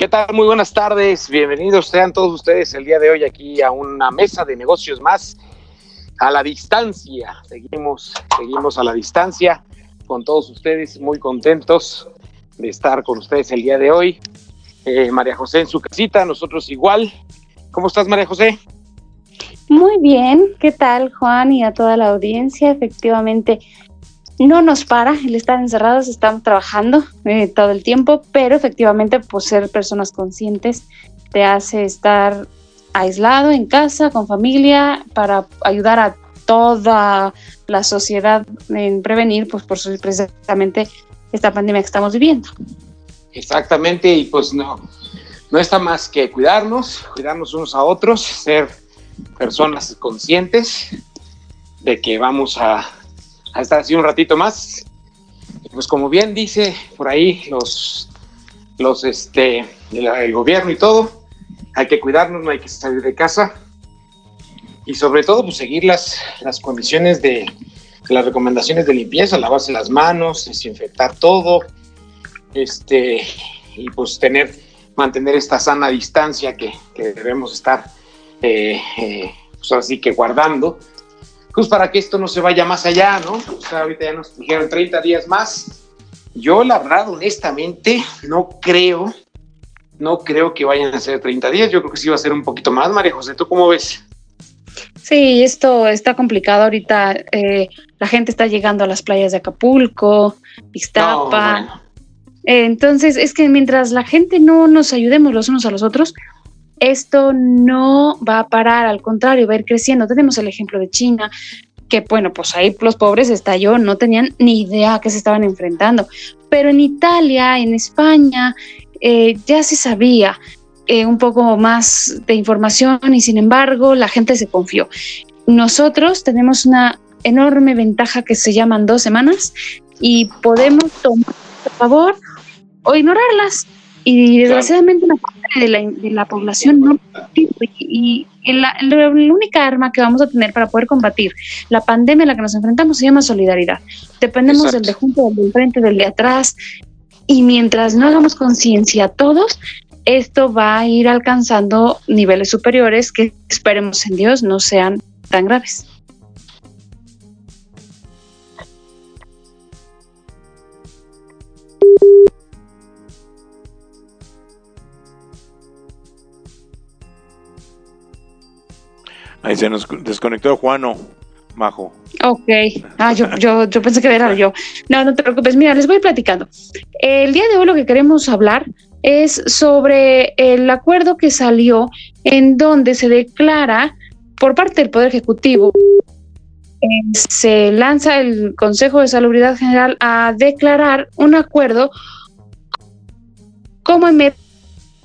¿Qué tal? Muy buenas tardes. Bienvenidos sean todos ustedes el día de hoy aquí a una mesa de negocios más a la distancia. Seguimos, seguimos a la distancia con todos ustedes, muy contentos de estar con ustedes el día de hoy. Eh, María José en su casita, nosotros igual. ¿Cómo estás, María José? Muy bien, ¿qué tal, Juan? Y a toda la audiencia, efectivamente, no nos para el estar encerrados, estamos trabajando eh, todo el tiempo, pero efectivamente, pues ser personas conscientes te hace estar aislado en casa, con familia, para ayudar a toda la sociedad en prevenir, pues por precisamente esta pandemia que estamos viviendo. Exactamente, y pues no, no está más que cuidarnos, cuidarnos unos a otros, ser personas conscientes de que vamos a, estar así un ratito más. Pues como bien dice por ahí los, los este, el gobierno y todo, hay que cuidarnos, no hay que salir de casa y sobre todo pues seguir las, las condiciones de las recomendaciones de limpieza, lavarse las manos, desinfectar todo, este y pues tener mantener esta sana distancia que, debemos estar eh, eh, pues así que guardando, pues para que esto no se vaya más allá, ¿no? O sea, ahorita ya nos dijeron 30 días más. Yo la verdad, honestamente, no creo no creo que vayan a ser 30 días, yo creo que sí va a ser un poquito más, María José, ¿tú cómo ves? Sí, esto está complicado ahorita. Eh, la gente está llegando a las playas de Acapulco, Ixtapa. Eh, entonces, es que mientras la gente no nos ayudemos los unos a los otros, esto no va a parar, al contrario, va a ir creciendo. Tenemos el ejemplo de China, que bueno, pues ahí los pobres estalló, no tenían ni idea a qué se estaban enfrentando. Pero en Italia, en España, eh, ya se sabía eh, un poco más de información y sin embargo la gente se confió. Nosotros tenemos una enorme ventaja que se llaman dos semanas y podemos tomar a favor o ignorarlas. Y desgraciadamente parte de la, de la población no y, la, la, única arma que vamos a tener para poder combatir la pandemia a la que nos enfrentamos se llama solidaridad. Dependemos del de junto, del de frente, del de atrás, y mientras no hagamos conciencia todos, esto va a ir alcanzando niveles superiores que esperemos en Dios no sean tan graves. Ahí se nos desconectó Juano. Majo. Ok, ah, yo, yo, yo pensé que era yo. No, no te preocupes. Mira, les voy platicando. El día de hoy lo que queremos hablar es sobre el acuerdo que salió en donde se declara por parte del Poder Ejecutivo, se lanza el Consejo de Salubridad General a declarar un acuerdo como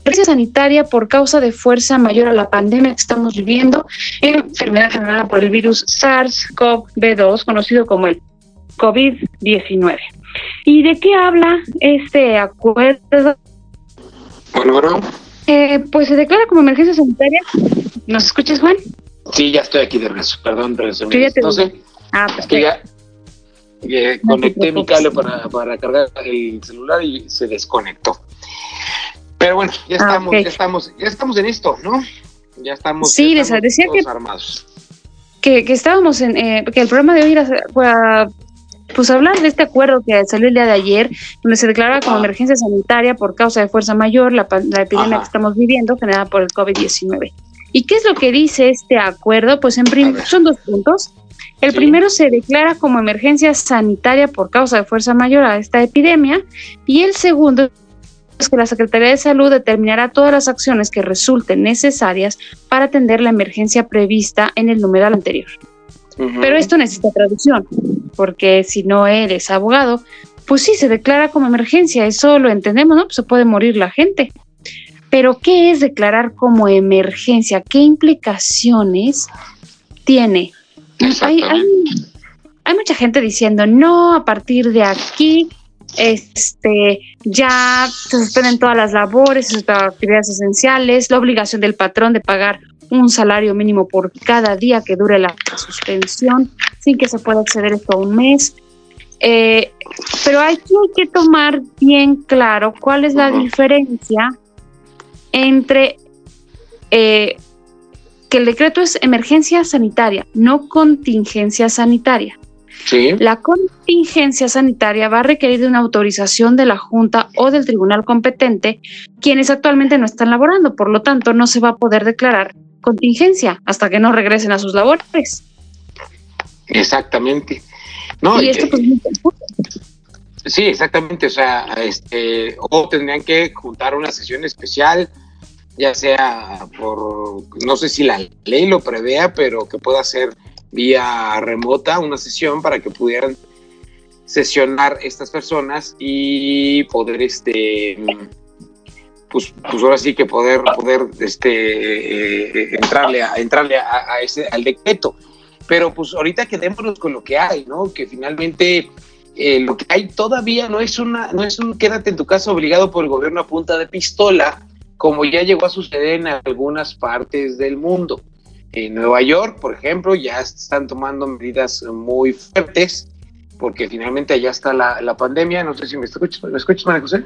emergencia sanitaria por causa de fuerza mayor a la pandemia que estamos viviendo, enfermedad generada por el virus SARS-CoV-2, conocido como el COVID-19. ¿Y de qué habla este acuerdo? Bueno, eh, pues se declara como emergencia sanitaria. ¿Nos escuchas, Juan? Sí, ya estoy aquí de regreso. Perdón, se me... no sé. Ah, pues que ya conecté mi cable para, para cargar el celular y se desconectó. Pero bueno, ya ah, estamos, ya estamos, ya estamos en esto, ¿no? Ya estamos, sí, decía que, armados. Que, estábamos en, eh, que el programa de hoy era pues hablar de este acuerdo que salió el día de ayer, donde se declaraba como emergencia sanitaria por causa de fuerza mayor la, epidemia que estamos viviendo generada por el COVID-19. ¿Y qué es lo que dice este acuerdo? Pues en son dos puntos. El primero se declara como emergencia sanitaria por causa de fuerza mayor a esta epidemia y el segundo que la Secretaría de Salud determinará todas las acciones que resulten necesarias para atender la emergencia prevista en el numeral anterior. Pero esto necesita traducción, porque si no eres abogado, pues sí, se declara como emergencia, eso lo entendemos, ¿no? Pues se puede morir la gente. Pero ¿qué es declarar como emergencia? ¿Qué implicaciones tiene? Hay, hay, mucha gente diciendo, no, a partir de aquí este, ya se suspenden todas las labores, las actividades esenciales, la obligación del patrón de pagar un salario mínimo por cada día que dure la suspensión, sin que se pueda acceder esto a un mes. Eh, pero hay que tomar bien claro cuál es la diferencia entre eh, que el decreto es emergencia sanitaria, no contingencia sanitaria. La contingencia sanitaria va a requerir de una autorización de la Junta o del tribunal competente, quienes actualmente no están laborando, por lo tanto no se va a poder declarar contingencia hasta que no regresen a sus labores. Exactamente. No, y esto, pues, sí, exactamente. O sea, este, o tendrían que juntar una sesión especial, ya sea por, no sé si la ley lo prevea, pero que pueda ser vía remota una sesión para que pudieran sesionar estas personas y poder este pues, pues ahora sí que poder poder este eh, entrarle a entrarle a, ese al decreto. Pero pues ahorita quedémonos con lo que hay no que finalmente eh, lo que hay todavía no es una no es un quédate en tu casa obligado por el gobierno a punta de pistola como ya llegó a suceder en algunas partes del mundo en Nueva York, por ejemplo, ya están tomando medidas muy fuertes porque finalmente allá está la, pandemia. No sé si me escuchas, ¿me escuchas, María José?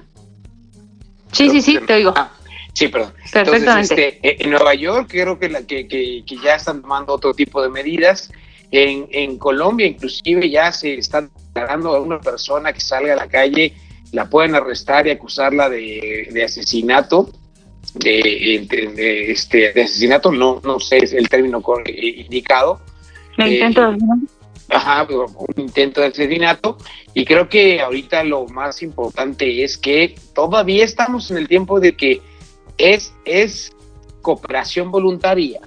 Sí, sí, sí, te oigo. Ah, sí, perdón. Perfectamente. Este, eh, en Nueva York creo que, la, que, que, ya están tomando otro tipo de medidas. En, en Colombia inclusive ya se están declarando a una persona que salga a la calle, la pueden arrestar y acusarla de, de asesinato de, este, de asesinato, no, no sé es el término indicado. Un intento de Ajá, un intento de asesinato. Y creo que ahorita lo más importante es que todavía estamos en el tiempo de que es, es cooperación voluntaria.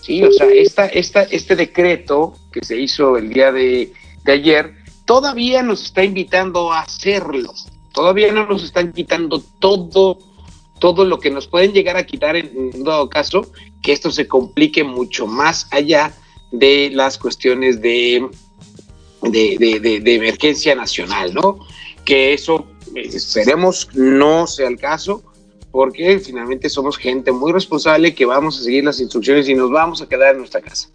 Sí, o sea, esta, esta, este decreto que se hizo el día de, de ayer todavía nos está invitando a hacerlo. Todavía no nos están quitando todo todo lo que nos pueden llegar a quitar en, dado caso, que esto se complique mucho más allá de las cuestiones de, de, emergencia nacional, ¿no? Que eso eh, esperemos no sea el caso, porque finalmente somos gente muy responsable que vamos a seguir las instrucciones y nos vamos a quedar en nuestra casa.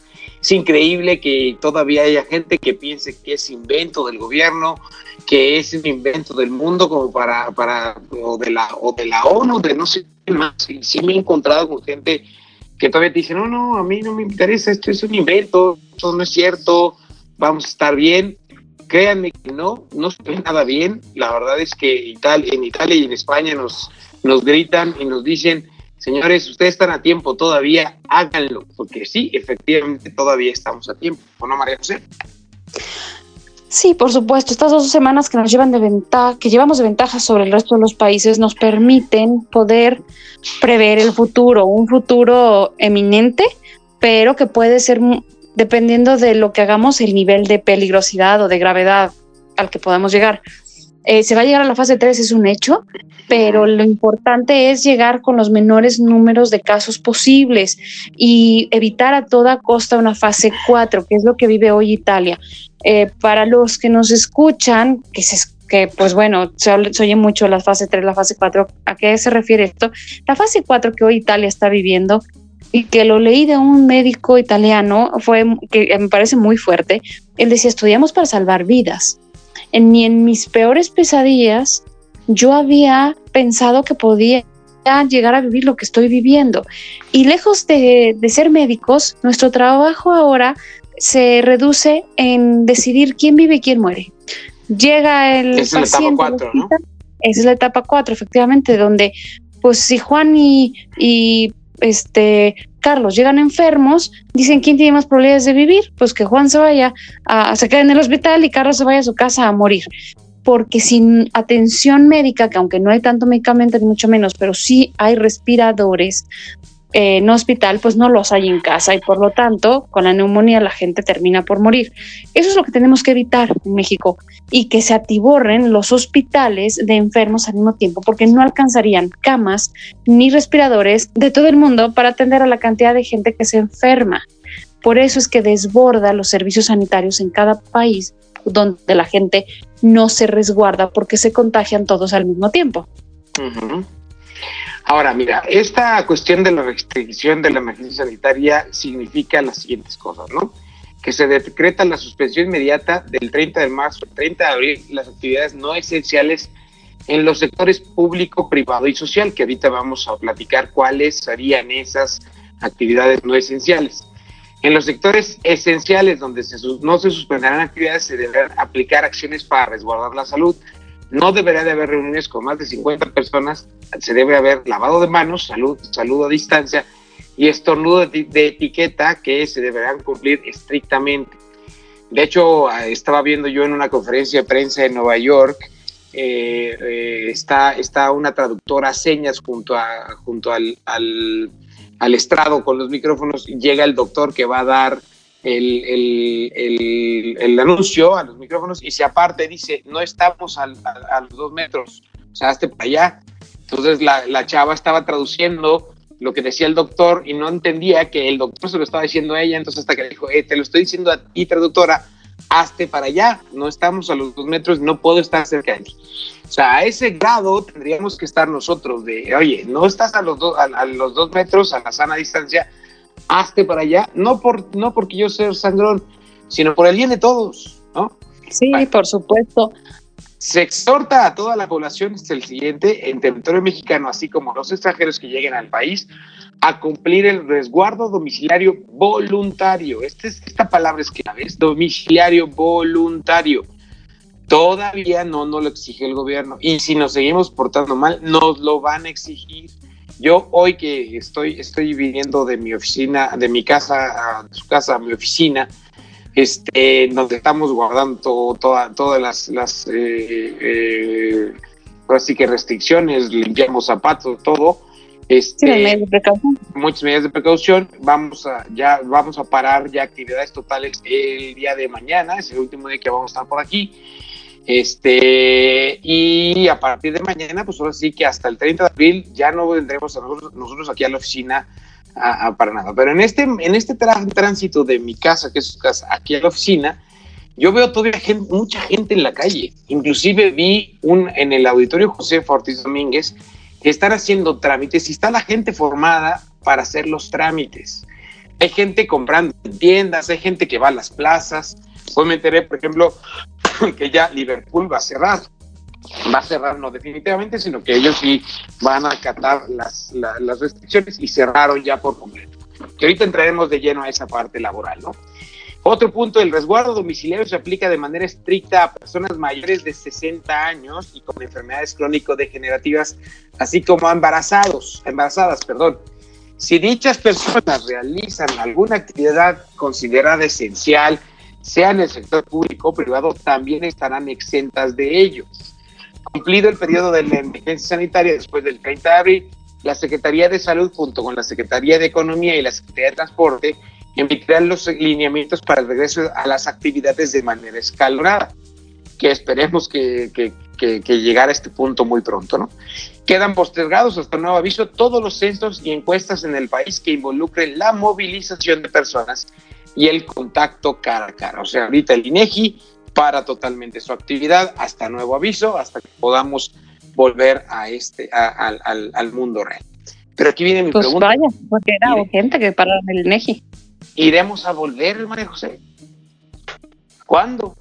Es increíble que todavía haya gente que piense que es invento del gobierno, que es un invento del mundo como para, para o de la o de la ONU, de no sé qué más. Y sí me he encontrado con gente que todavía dice, no, no, a mí no me interesa, esto es un invento, esto no es cierto, vamos a estar bien. Créanme que no, no se ve nada bien. La verdad es que Italia, en Italia y en España nos, nos gritan y nos dicen, señores, ustedes están a tiempo todavía, háganlo, porque sí, efectivamente todavía estamos a tiempo, ¿o no, María José? Sí, por supuesto. Estas dos semanas que nos llevan de ventaja, que llevamos de ventaja sobre el resto de los países, nos permiten poder prever el futuro, un futuro eminente, pero que puede ser, dependiendo de lo que hagamos, el nivel de peligrosidad o de gravedad al que podamos llegar. Eh, se va a llegar a la fase 3, es un hecho, pero lo importante es llegar con los menores números de casos posibles y evitar a toda costa una fase 4, que es lo que vive hoy Italia. Eh, para los que nos escuchan, que, se, que pues bueno, se, oye mucho la fase 3, la fase 4, ¿a qué se refiere esto? La fase 4 que hoy Italia está viviendo y que lo leí de un médico italiano, fue que me parece muy fuerte. Él decía, estudiamos para salvar vidas ni en mis peores pesadillas yo había pensado que podía llegar a vivir lo que estoy viviendo. Y lejos de, ser médicos, nuestro trabajo ahora se reduce en decidir quién vive y quién muere. Llega el es la etapa 4, ¿no? Esa es la etapa 4, efectivamente, donde pues si Juan y, y este Carlos llegan enfermos, dicen quién tiene más probabilidades de vivir, pues que Juan se vaya a, se quede en el hospital y Carlos se vaya a su casa a morir. Porque sin atención médica, que aunque no hay tanto medicamento ni mucho menos, pero sí hay respiradores, en hospital, pues no los hay en casa y por lo tanto con la neumonía la gente termina por morir. Eso es lo que tenemos que evitar en México y que se atiborren los hospitales de enfermos al mismo tiempo porque no alcanzarían camas ni respiradores de todo el mundo para atender a la cantidad de gente que se enferma. Por eso es que desborda los servicios sanitarios en cada país donde la gente no se resguarda porque se contagian todos al mismo tiempo. Ahora, mira, esta cuestión de la restricción de la emergencia sanitaria significa las siguientes cosas, ¿no? Que se decreta la suspensión inmediata del 30 de marzo al 30 de abril las actividades no esenciales en los sectores público, privado y social, que ahorita vamos a platicar cuáles serían esas actividades no esenciales. En los sectores esenciales donde no se suspenderán actividades, se deberán aplicar acciones para resguardar la salud. No debería de haber reuniones con más de 50 personas, se debe haber lavado de manos, salud, saludo a distancia y estornudo de, etiqueta que se deberán cumplir estrictamente. De hecho, ah, estaba viendo yo en una conferencia de prensa en Nueva York, eh, eh, está, está una traductora a señas junto, a, junto al al estrado con los micrófonos, llega el doctor que va a dar el, el, el, anuncio a los micrófonos y se aparte dice, no estamos a, los dos metros, o sea, hazte para allá. Entonces la, la, chava estaba traduciendo lo que decía el doctor y no entendía que el doctor se lo estaba diciendo a ella, entonces hasta que dijo, eh, te lo estoy diciendo a ti, traductora, hazte para allá, no estamos a los dos metros, no puedo estar cerca de ti. O sea, a ese grado tendríamos que estar nosotros de, oye, no estás a los, dos a, los dos metros, a la sana distancia, hazte para allá, no, por, no porque yo sea sangrón, sino por el bien de todos, ¿no? Sí, por supuesto. Se exhorta a toda la población, es el siguiente, en territorio mexicano, así como los extranjeros que lleguen al país, a cumplir el resguardo domiciliario voluntario. Este esta palabra es clave, es domiciliario voluntario. Todavía no nos lo exige el gobierno y si nos seguimos portando mal, nos lo van a exigir. Yo hoy que estoy, estoy viniendo de mi oficina, de mi casa, a su casa a mi oficina, este, donde estamos guardando todas las, las eh, eh, así que restricciones, limpiamos zapatos, todo este, medidas de precaución. Muchas medidas de precaución. Vamos a, ya, vamos a parar ya actividades totales el día de mañana, es el último día que vamos a estar por aquí. Este, y a partir de mañana, pues ahora sí que hasta el 30 de abril ya no vendremos nosotros, aquí a la oficina para nada. Pero en este, en este tránsito de mi casa, que es su casa, aquí a la oficina, yo veo todavía mucha gente en la calle. Inclusive vi un, en el auditorio José Ortiz Domínguez, están haciendo trámites y está la gente formada para hacer los trámites. Hay gente comprando en tiendas, hay gente que va a las plazas. Hoy me enteré, por ejemplo, que ya Liverpool va a cerrar. Va a cerrar no definitivamente, sino que ellos sí van a acatar las, las restricciones y cerraron ya por completo. Que ahorita entraremos de lleno a esa parte laboral, ¿no? Otro punto, el resguardo domiciliario se aplica de manera estricta a personas mayores de 60 años y con enfermedades crónico-degenerativas, así como a embarazados, embarazadas, perdón. Si dichas personas realizan alguna actividad considerada esencial, sea en el sector público o privado, también estarán exentas de ello. Cumplido el periodo de la emergencia sanitaria después del 30 de abril, la Secretaría de Salud junto con la Secretaría de Economía y la Secretaría de Transporte emitirán los lineamientos para el regreso a las actividades de manera escalonada, que esperemos que, que, llegara a este punto muy pronto, ¿no? Quedan postergados hasta nuevo aviso todos los censos y encuestas en el país que involucren la movilización de personas y el contacto cara a cara. O sea, ahorita el INEGI para totalmente su actividad hasta nuevo aviso, hasta que podamos volver a este, al, al, mundo real. Pero aquí viene mi pues pregunta. Vaya, porque era urgente que para el INEGI iremos a volver, María José. ¿Cuándo?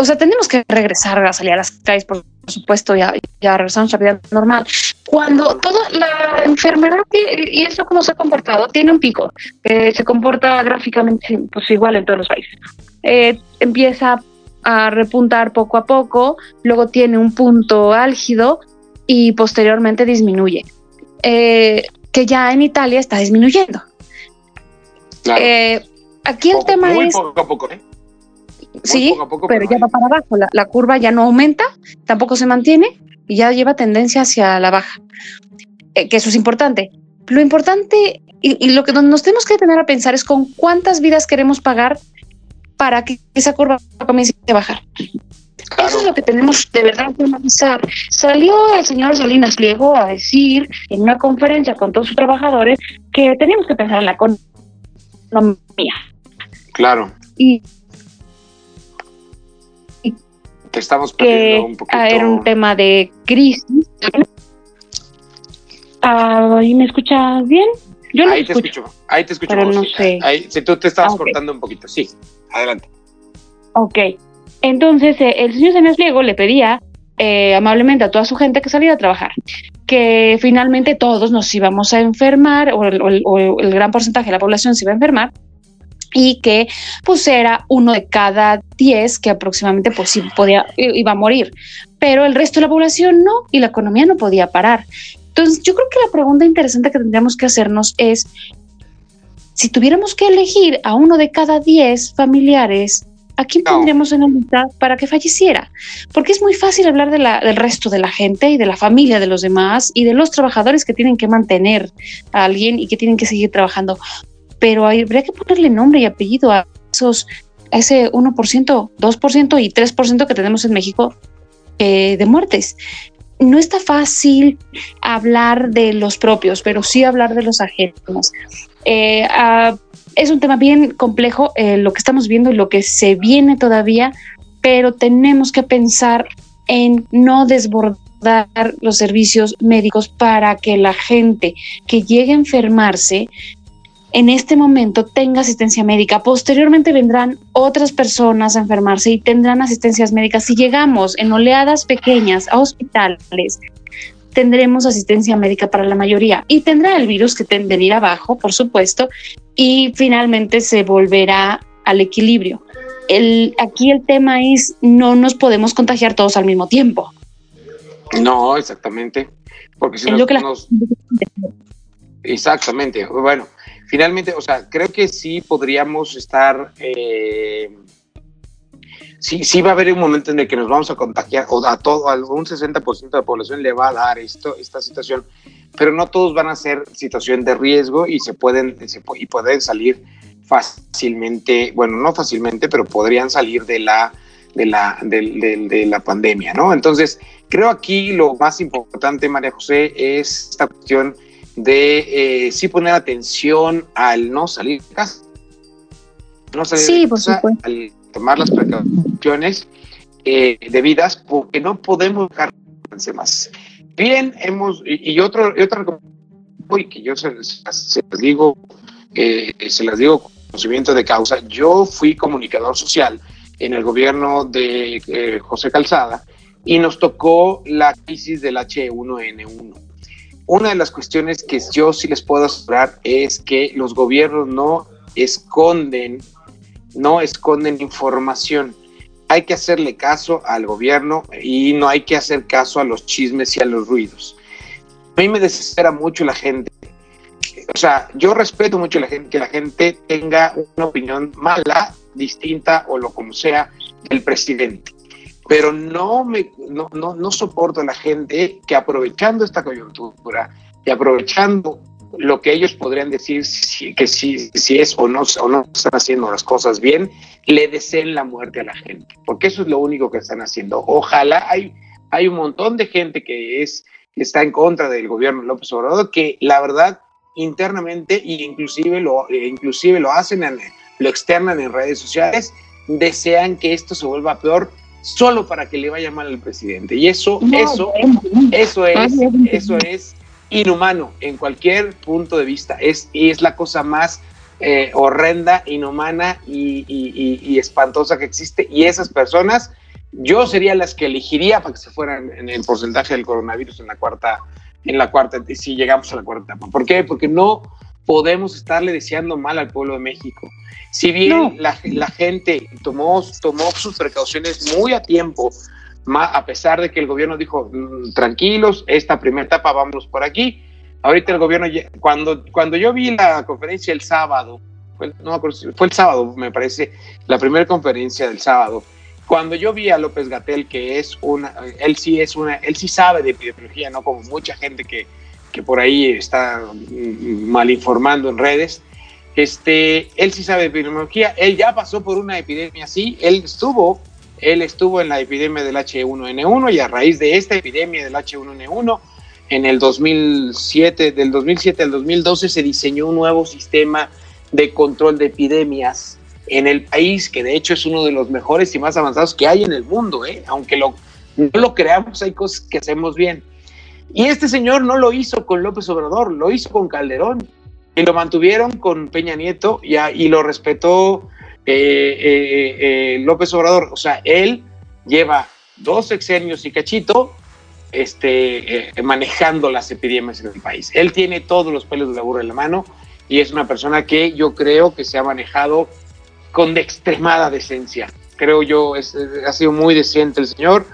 O sea, tenemos que regresar a salir a las calles, por supuesto, ya, ya regresamos a la vida normal. Cuando toda la enfermedad, y eso como se ha comportado, tiene un pico, se comporta gráficamente pues igual en todos los países. Eh, empieza a repuntar poco a poco, luego tiene un punto álgido y posteriormente disminuye. Eh, que ya en Italia está disminuyendo. Eh, aquí el tema muy es... Poco a poco, ¿eh? Sí, pero, ya va para abajo. La, curva ya no aumenta, tampoco se mantiene y ya lleva tendencia hacia la baja. Eh, que eso es importante. lo importante y, lo que nos tenemos que tener a pensar es con cuántas vidas queremos pagar para que esa curva comience a bajar. Eso es lo que tenemos de verdad que analizar. Salió el señor Salinas Pliego a decir en una conferencia con todos sus trabajadores que teníamos que pensar en la economía. Claro. Y, te estamos perdiendo un poquito. Era un tema de crisis. ¿Ahí me escuchas bien? Yo ahí te escucho. Ahí te escucho. Pero no sé. Ahí, si tú te estabas cortando un poquito. Sí, adelante. Ok. Entonces, eh, el señor Sánchez Pliego le pedía eh, amablemente a toda su gente que saliera a trabajar, que finalmente todos nos íbamos a enfermar, o el, gran porcentaje de la población se iba a enfermar, y que pues era uno de cada diez que aproximadamente pues sí podía, iba a morir, pero el resto de la población no, y la economía no podía parar. Entonces, yo creo que la pregunta interesante que tendríamos que hacernos es, si tuviéramos que elegir a uno de cada diez familiares ¿a quién pondríamos en la lista para que falleciera? Porque es muy fácil hablar de la, del resto de la gente y de la familia de los demás y de los trabajadores que tienen que mantener a alguien y que tienen que seguir trabajando. Pero habría que ponerle nombre y apellido a esos a ese 1%, 2% y 3% que tenemos en México eh, de muertes. No está fácil hablar de los propios, pero sí hablar de los ajenos. Eh, es un tema bien complejo eh, lo que estamos viendo y lo que se viene todavía, pero tenemos que pensar en no desbordar los servicios médicos para que la gente que llegue a enfermarse en este momento tenga asistencia médica. Posteriormente vendrán otras personas a enfermarse y tendrán asistencias médicas. Si llegamos en oleadas pequeñas a hospitales, tendremos asistencia médica para la mayoría y tendrá el virus que tendrá ir abajo, por supuesto, y finalmente se volverá al equilibrio. El, aquí el tema es no nos podemos contagiar todos al mismo tiempo. No, exactamente. Porque si nos, Exactamente. Bueno, finalmente, o sea, creo que sí podríamos estar eh, sí, sí va a haber un momento en el que nos vamos a contagiar, o a todo, a un 60% de la población le va a dar esto, esta situación, pero no todos van a ser situación de riesgo y se pueden, y pueden salir fácilmente, bueno, no fácilmente, pero podrían salir de la, de la, de, la pandemia, ¿no? Entonces, creo aquí lo más importante, María José, es esta cuestión de eh, sí poner atención al no salir de casa. No salir sí, por supuesto tomar las precauciones eh, debidas porque no podemos dejar más. Bien, hemos, y, otro, y otra y que yo se, las digo, eh, se las digo con conocimiento de causa, yo fui comunicador social en el gobierno de eh, José Calzada y nos tocó la crisis del H1N1. Una de las cuestiones que yo sí les puedo asegurar es que los gobiernos no esconden no esconden información. Hay que hacerle caso al gobierno y no hay que hacer caso a los chismes y a los ruidos. A mí me desespera mucho la gente. O sea, yo respeto mucho la gente, que la gente tenga una opinión mala, distinta o lo como sea del presidente. Pero no, me, no, no, no soporto a la gente que aprovechando esta coyuntura y aprovechando lo que ellos podrían decir si, que si, si es o no, o no están haciendo las cosas bien, le deseen la muerte a la gente, porque eso es lo único que están haciendo. Ojalá hay, hay un montón de gente que es está en contra del gobierno López Obrador, que la verdad internamente e inclusive lo, e inclusive lo hacen, en, lo externan en redes sociales, desean que esto se vuelva peor solo para que le vaya mal al presidente. Y eso, eso, eso es, eso es inhumano en cualquier punto de vista. Es, y es la cosa más eh, horrenda, inhumana y, espantosa que existe. Y esas personas, yo sería las que elegiría para que se fueran en el porcentaje del coronavirus en la cuarta, en la cuarta, si llegamos a la cuarta etapa. ¿Por qué? Porque no podemos estarle deseando mal al pueblo de México. Si bien la, la, gente tomó, tomó sus precauciones muy a tiempo, a pesar de que el gobierno dijo, mm, tranquilos, esta primera etapa vamos por aquí. Ahorita el gobierno, cuando, cuando yo vi la conferencia el sábado, fue, no fue el sábado, me parece, la primera conferencia del sábado, cuando yo vi a López Gatel, que es una, él sí es una, él sí sabe de epidemiología, no como mucha gente que, que por ahí está mal informando en redes. Este, él sí sabe epidemiología, él ya pasó por una epidemia así, él estuvo, él estuvo en la epidemia del H1N1 y a raíz de esta epidemia del H1N1 en el 2007, del 2007 al 2012 se diseñó un nuevo sistema de control de epidemias en el país, que de hecho es uno de los mejores y más avanzados que hay en el mundo, ¿eh? aunque lo, no lo creamos, hay cosas que hacemos bien. Y este señor no lo hizo con López Obrador, lo hizo con Calderón y lo mantuvieron con Peña Nieto y, y lo respetó eh, eh, eh, López Obrador. O sea, él lleva dos sexenios y cachito este, manejando las epidemias en el país. Él tiene todos los pelos de la burra en la mano y es una persona que yo creo que se ha manejado con de extremada decencia. Creo yo, ha sido muy decente el señor.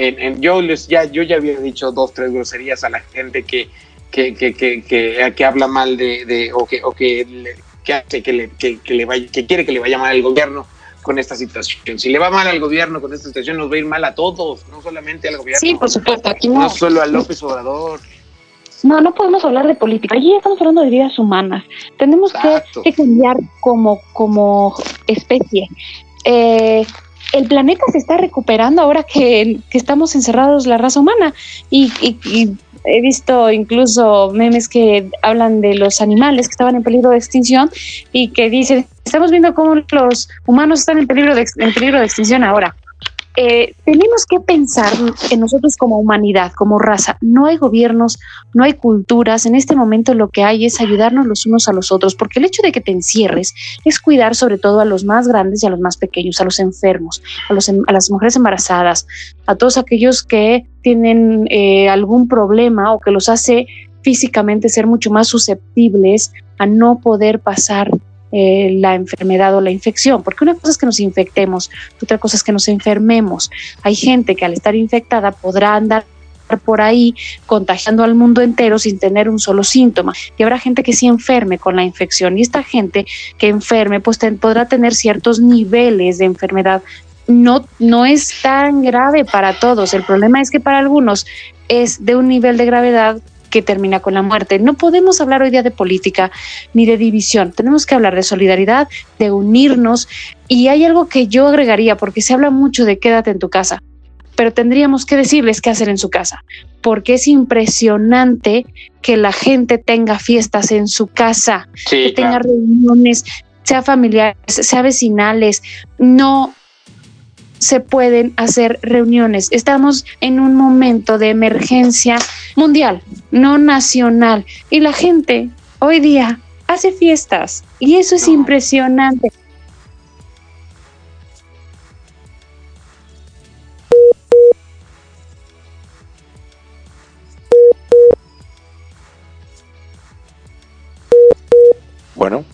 En, yo les ya yo ya había dicho dos tres groserías a la gente que que, que, que, que, habla mal de, de, o que, o que, que hace que, le, que, le vaya, que quiere que le vaya mal al gobierno con esta situación. Si le va mal al gobierno con esta situación, nos va a ir mal a todos, no solamente al gobierno. Sí, por supuesto, aquí no. No solo a López Obrador. No, no podemos hablar de política. Allí estamos hablando de vidas humanas. Tenemos que, cambiar como, como especie. Eh, el planeta se está recuperando ahora que, que estamos encerrados la raza humana y, y he visto incluso memes que hablan de los animales que estaban en peligro de extinción y que dicen, estamos viendo cómo los humanos están en peligro de, en peligro de extinción ahora. Eh, tenemos que pensar en nosotros como humanidad, como raza. No hay gobiernos, no hay culturas. En este momento lo que hay es ayudarnos los unos a los otros, porque el hecho de que te encierres es cuidar sobre todo a los más grandes y a los más pequeños, a los enfermos, a, los, em, a las mujeres embarazadas, a todos aquellos que tienen eh, algún problema o que los hace físicamente ser mucho más susceptibles a no poder pasar eh, la enfermedad o la infección, porque una cosa es que nos infectemos, otra cosa es que nos enfermemos. Hay gente que al estar infectada podrá andar por ahí contagiando al mundo entero sin tener un solo síntoma. Y habrá gente que sí enferme con la infección. Y esta gente que enferme, pues podrá tener ciertos niveles de enfermedad. No, no es tan grave para todos. El problema es que para algunos es de un nivel de gravedad que termina con la muerte. No podemos hablar hoy día de política ni de división, tenemos que hablar de solidaridad, de unirnos. Y hay algo que yo agregaría porque se habla mucho de quédate en tu casa, pero tendríamos que decirles qué hacer en su casa, porque es impresionante que la gente tenga fiestas en su casa, que tenga reuniones, sea familiares, sea vecinales, no se pueden hacer reuniones. Estamos en un momento de emergencia mundial, no nacional. Y la gente hoy día hace fiestas y eso es impresionante. Bueno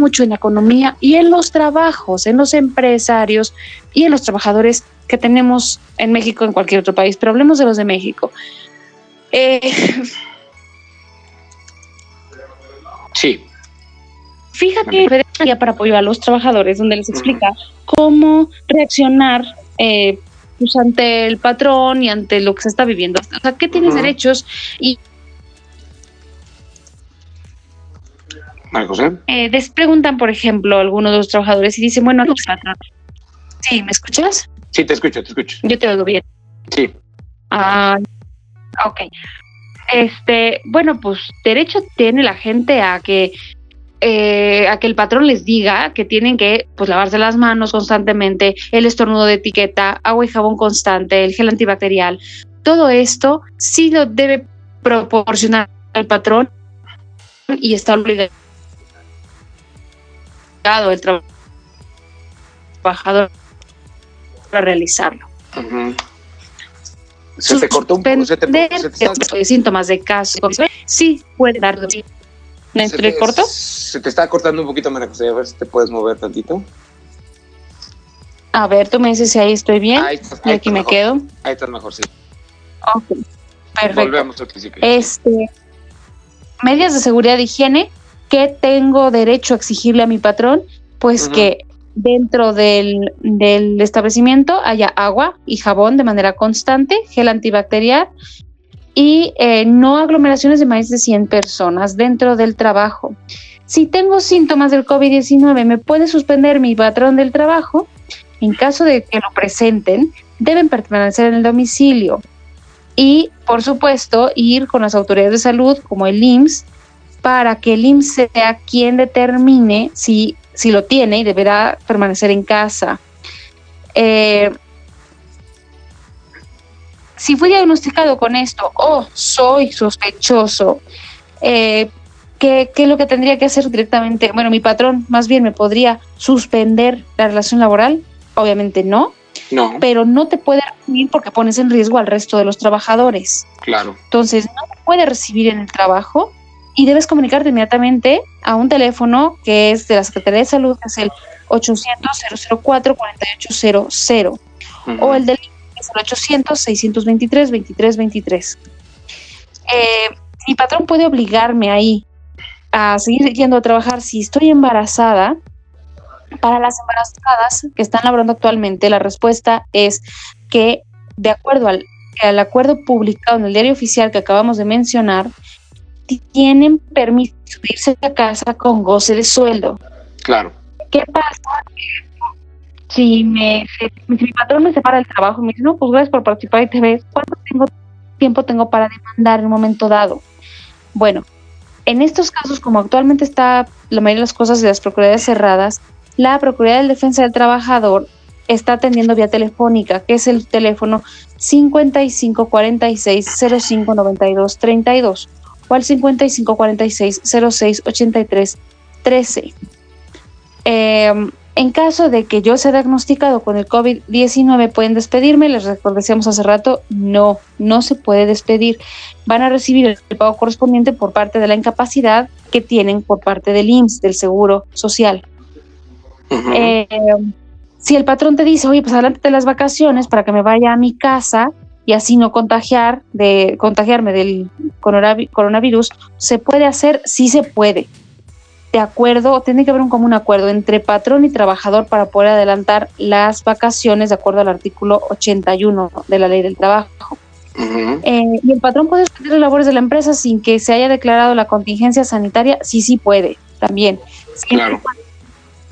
mucho en la economía y en los trabajos, en los empresarios y en los trabajadores que tenemos en México, en cualquier otro país, pero hablemos de los de México. Eh, sí. Fíjate, ya para apoyo a los trabajadores, donde les explica cómo reaccionar eh, pues, ante el patrón y ante lo que se está viviendo. O sea, qué tienes derechos y Eh, les preguntan, por ejemplo, algunos de los trabajadores y dicen, bueno, sí, ¿me escuchas? Sí, te escucho, te escucho. Yo te oigo bien. Sí. Ah, ok. Este, bueno, pues derecho tiene la gente a que eh, a que el patrón les diga que tienen que pues lavarse las manos constantemente, el estornudo de etiqueta, agua y jabón constante, el gel antibacterial, todo esto sí lo debe proporcionar el patrón y está obligado el trabajador para realizarlo. Se te cortó un poco, se te, síntomas de caso. Sí, puede dar. ¿Me se te? Se te está cortando un poquito, María José. A ver si te puedes mover tantito. A ver, tú me dices si ahí estoy bien. y aquí me quedo. Ahí estás mejor, sí. Ok, perfecto. Volvemos al principio. Este, medidas de seguridad e higiene ¿Qué tengo derecho a exigirle a mi patrón? Pues que dentro del, establecimiento haya agua y jabón de manera constante, gel antibacterial y eh, no aglomeraciones de más de 100 personas dentro del trabajo. Si tengo síntomas del COVID-19, me puede suspender mi patrón del trabajo. En caso de que lo presenten, deben permanecer en el domicilio. Y, por supuesto, ir con las autoridades de salud, como el IMSS, para que el IMSS sea quien determine si, si lo tiene y deberá permanecer en casa. Eh, si fui diagnosticado con esto o soy sospechoso, eh, ¿qué, es lo que tendría que hacer directamente? Bueno, mi patrón más bien me podría suspender la relación laboral, obviamente no, no. pero no te puede recibir porque pones en riesgo al resto de los trabajadores. Claro. Entonces, no te puede recibir en el trabajo y debes comunicarte inmediatamente a un teléfono que es de la Secretaría de Salud, que es el 800-004-4800, o el del es el 800-623-2323. Eh, mi patrón puede obligarme ahí a seguir yendo a trabajar si estoy embarazada. Para las embarazadas que están laborando actualmente, la respuesta es que, de acuerdo al, al acuerdo publicado en el diario oficial que acabamos de mencionar, tienen permiso de irse a casa con goce de sueldo. Claro. ¿Qué pasa? Si, me, mi patrón me separa del trabajo y me dice, no, pues gracias por participar y te ves, ¿cuánto tengo, tiempo tengo para demandar en un momento dado? Bueno, en estos casos, como actualmente está la mayoría de las cosas de las procuradurías cerradas, la Procuraduría de Defensa del Trabajador está atendiendo vía telefónica, que es el teléfono 5546 0592 32 o al 5546 06 83 13. en caso de que yo sea diagnosticado con el COVID-19, ¿pueden despedirme? Les recordamos hace rato, no, no se puede despedir. Van a recibir el pago correspondiente por parte de la incapacidad que tienen por parte del IMSS, del Seguro Social. Em, si el patrón te dice, oye, pues adelante de las vacaciones para que me vaya a mi casa, y así no contagiar de contagiarme del coronavirus, se puede hacer, sí se puede. De acuerdo, tiene que haber un común acuerdo entre patrón y trabajador para poder adelantar las vacaciones de acuerdo al artículo 81 de la ley del trabajo. Eh, y el patrón puede suspender las labores de la empresa sin que se haya declarado la contingencia sanitaria, sí, sí puede, también. Claro.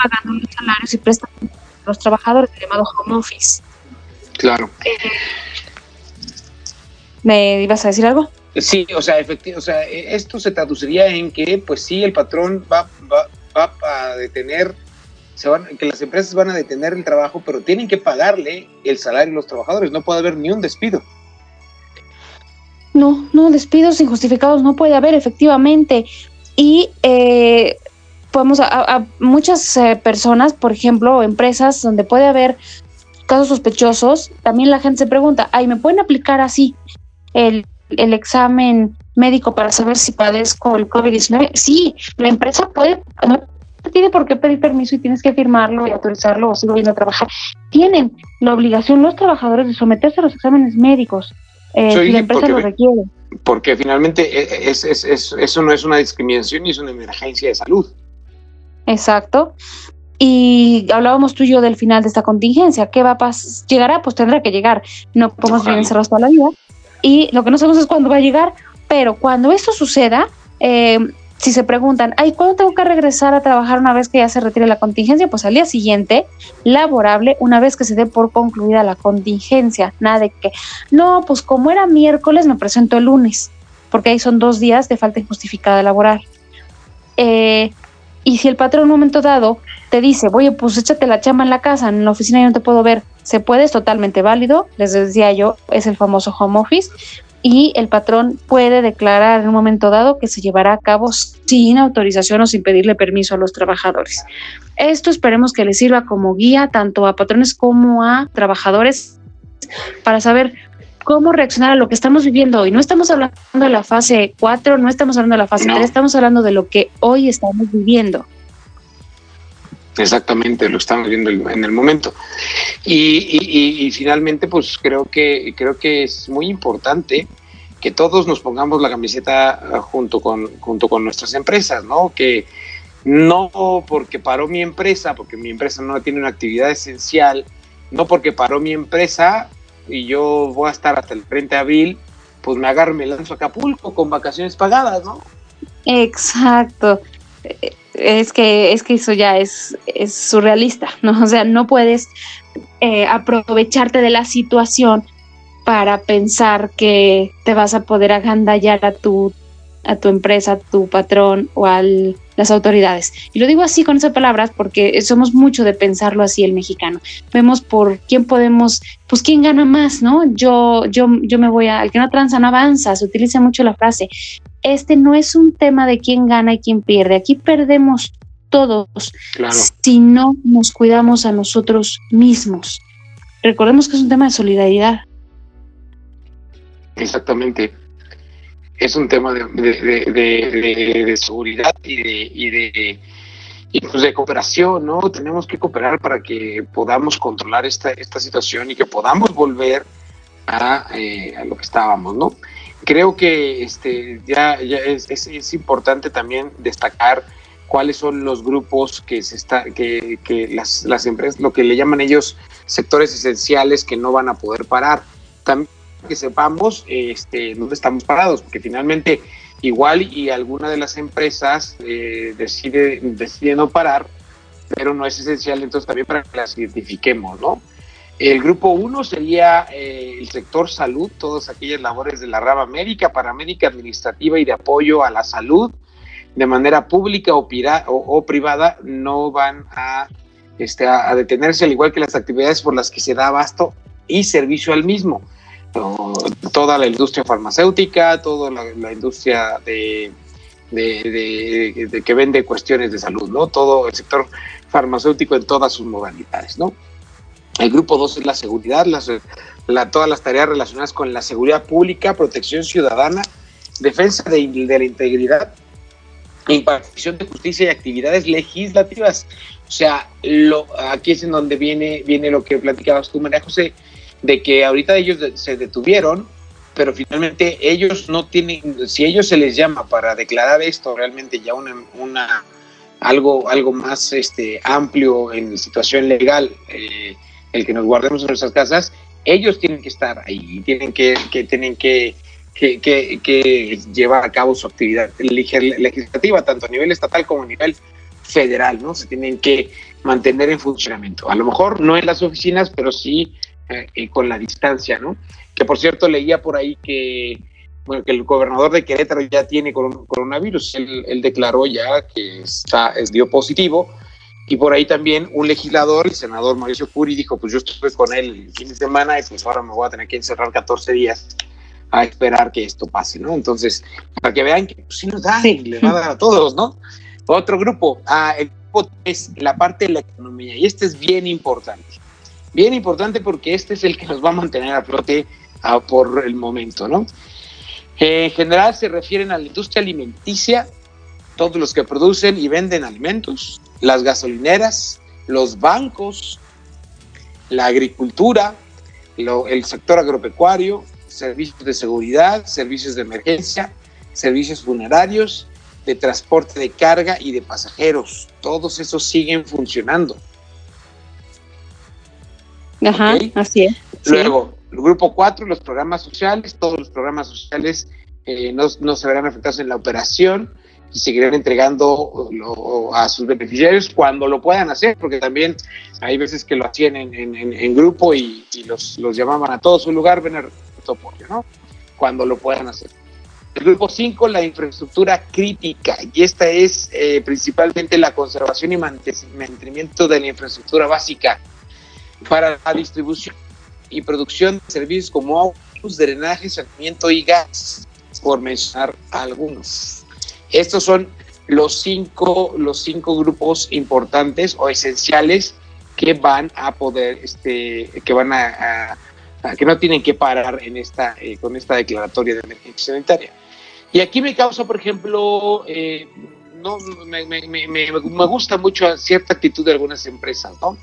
Pagando los salarios y prestan a los trabajadores, el llamado home office. Claro. Eh, ¿Me ibas a decir algo? Sí, o sea, efectivamente, o sea, e, esto se traduciría en que, pues sí, el patrón va, va, va a detener, se van, que las empresas van a detener el trabajo, pero tienen que pagarle el salario a los trabajadores, no puede haber ni un despido. No, no, despidos injustificados no puede haber, efectivamente. Y eh, podemos, a, muchas eh, personas, por ejemplo, empresas donde puede haber casos sospechosos, también la gente se pregunta, ay, ¿me pueden aplicar así? El, examen médico para saber si padezco el COVID-19, sí, la empresa puede, no tiene por qué pedir permiso y tienes que firmarlo y autorizarlo o sigo yendo a trabajar. Tienen la obligación los trabajadores de someterse a los exámenes médicos eh, si la empresa lo requiere. Porque finalmente e, es, es, es, eso no es una discriminación ni es una emergencia de salud. Exacto. Y hablábamos tú y yo del final de esta contingencia. ¿Qué va a pasar? ¿Llegará? Pues tendrá que llegar. No podemos vivir encerrados toda la vida y lo que no sabemos es cuándo va a llegar, pero cuando esto suceda, eh, si se preguntan, ay, ¿cuándo tengo que regresar a trabajar una vez que ya se retire la contingencia? Pues al día siguiente, laborable, una vez que se dé por concluida la contingencia. Nada de que, no, pues como era miércoles, me presento el lunes, porque ahí son dos días de falta injustificada laboral. Eh, y si el patrón en un momento dado te dice, oye, pues échate la chamba en la casa, en la oficina yo no te puedo ver, se puede, es totalmente válido, les decía yo, es el famoso home office y el patrón puede declarar en un momento dado que se llevará a cabo sin autorización o sin pedirle permiso a los trabajadores. Esto esperemos que les sirva como guía tanto a patrones como a trabajadores para saber cómo reaccionar a lo que estamos viviendo hoy. No estamos hablando de la fase 4, no estamos hablando de la fase 3, estamos hablando de lo que hoy estamos viviendo. Exactamente, lo estamos viendo en el momento. Y, finalmente, pues creo que, creo que es muy importante que todos nos pongamos la camiseta ah, junto con, junto con nuestras empresas, ¿no? Que no porque paró mi empresa, porque mi empresa no tiene una actividad esencial, no porque paró mi empresa y yo voy a estar hasta el 30 de abril, pues me agarro me lanzo a Acapulco con vacaciones pagadas, ¿no? Exacto. Es que, es que eso ya es, es surrealista, ¿no? O sea, no puedes eh, aprovecharte de la situación para pensar que te vas a poder agandallar a tu, a tu empresa, a tu patrón o a las autoridades. Y lo digo así con esas palabras porque somos mucho de pensarlo así el mexicano. Vemos por quién podemos, pues quién gana más, ¿no? Yo, yo, yo me voy a, al que no tranza no avanza, se utiliza mucho la frase. Este no es un tema de quién gana y quién pierde. Aquí perdemos todos si no nos cuidamos a nosotros mismos. Recordemos que es un tema de solidaridad. Exactamente. Es un tema de, de, seguridad y de, y de, pues de cooperación, ¿no? Tenemos que cooperar para que podamos controlar esta, esta situación y que podamos volver a, eh, a lo que estábamos, ¿no? Creo que este, ya, ya es, es, importante también destacar cuáles son los grupos que se está, que, que las, las empresas, lo que le llaman ellos sectores esenciales que no van a poder parar. También que sepamos este, dónde estamos parados, porque finalmente igual y alguna de las empresas eh, decide, decide no parar, pero no es esencial entonces también para que las identifiquemos, ¿no? El grupo uno sería eh, el sector salud, todas aquellas labores de la rama médica, paramédica, administrativa y de apoyo a la salud, de manera pública o, privada, no van a, este, a, detenerse, al igual que las actividades por las que se da abasto y servicio al mismo toda la industria farmacéutica, toda la, industria de, que vende cuestiones de salud, ¿no? Todo el sector farmacéutico en todas sus modalidades, ¿no? El grupo 2 es la seguridad, todas las tareas relacionadas con la seguridad pública, protección ciudadana, defensa de, la integridad, impartición de justicia y actividades legislativas. O sea, aquí es en donde viene, viene lo que platicabas tú, María José, de que ahorita ellos se detuvieron, pero finalmente ellos no tienen, si ellos se les llama para declarar esto realmente ya una, una algo, algo más este, amplio en situación legal, eh, el que nos guardemos en nuestras casas, ellos tienen que estar ahí, tienen que, que tienen que, que, que, llevar a cabo su actividad legislativa, tanto a nivel estatal como a nivel federal, ¿no? Se tienen que mantener en funcionamiento. A lo mejor no en las oficinas, pero sí eh, con la distancia, ¿no? Que por cierto leía por ahí que, bueno, que el gobernador de Querétaro ya tiene coronavirus, él, declaró ya que está, es, dio positivo, y por ahí también un legislador, el senador Mauricio Curi, dijo, pues yo estuve con él el fin de semana y pues ahora me voy a tener que encerrar 14 días a esperar que esto pase, ¿no? Entonces, para que vean que pues, sí nos da y le va a dar a todos, ¿no? Otro grupo, ah, el grupo es la parte de la economía, y este es bien importante. Bien importante porque este es el que nos va a mantener a flote ah, por el momento, ¿no? en general se refieren a la industria alimenticia, todos los que producen y venden alimentos, las gasolineras, los bancos, la agricultura, el sector agropecuario, servicios de seguridad, servicios de emergencia, servicios funerarios, de transporte de carga y de pasajeros. Todos esos siguen funcionando. Ajá, así es. Luego, el grupo 4, los programas sociales, todos los programas sociales eh, no, se verán afectados en la operación y seguirán entregando a sus beneficiarios cuando lo puedan hacer, porque también hay veces que lo hacían en, grupo y, los, los, llamaban a todo su lugar, ven a apoyo, ¿no? Cuando lo puedan hacer. El grupo 5, la infraestructura crítica, y esta es eh, principalmente la conservación y mantenimiento de la infraestructura básica para la distribución y producción de servicios como agua, drenaje, saneamiento y gas, por mencionar algunos. Estos son los cinco, los cinco grupos importantes o esenciales que van a poder, este, que van a, que no tienen que parar en esta, eh, con esta declaratoria de emergencia sanitaria. Y aquí me causa, por ejemplo, eh, no, me, me, me, me, gusta mucho cierta actitud de algunas empresas, ¿no?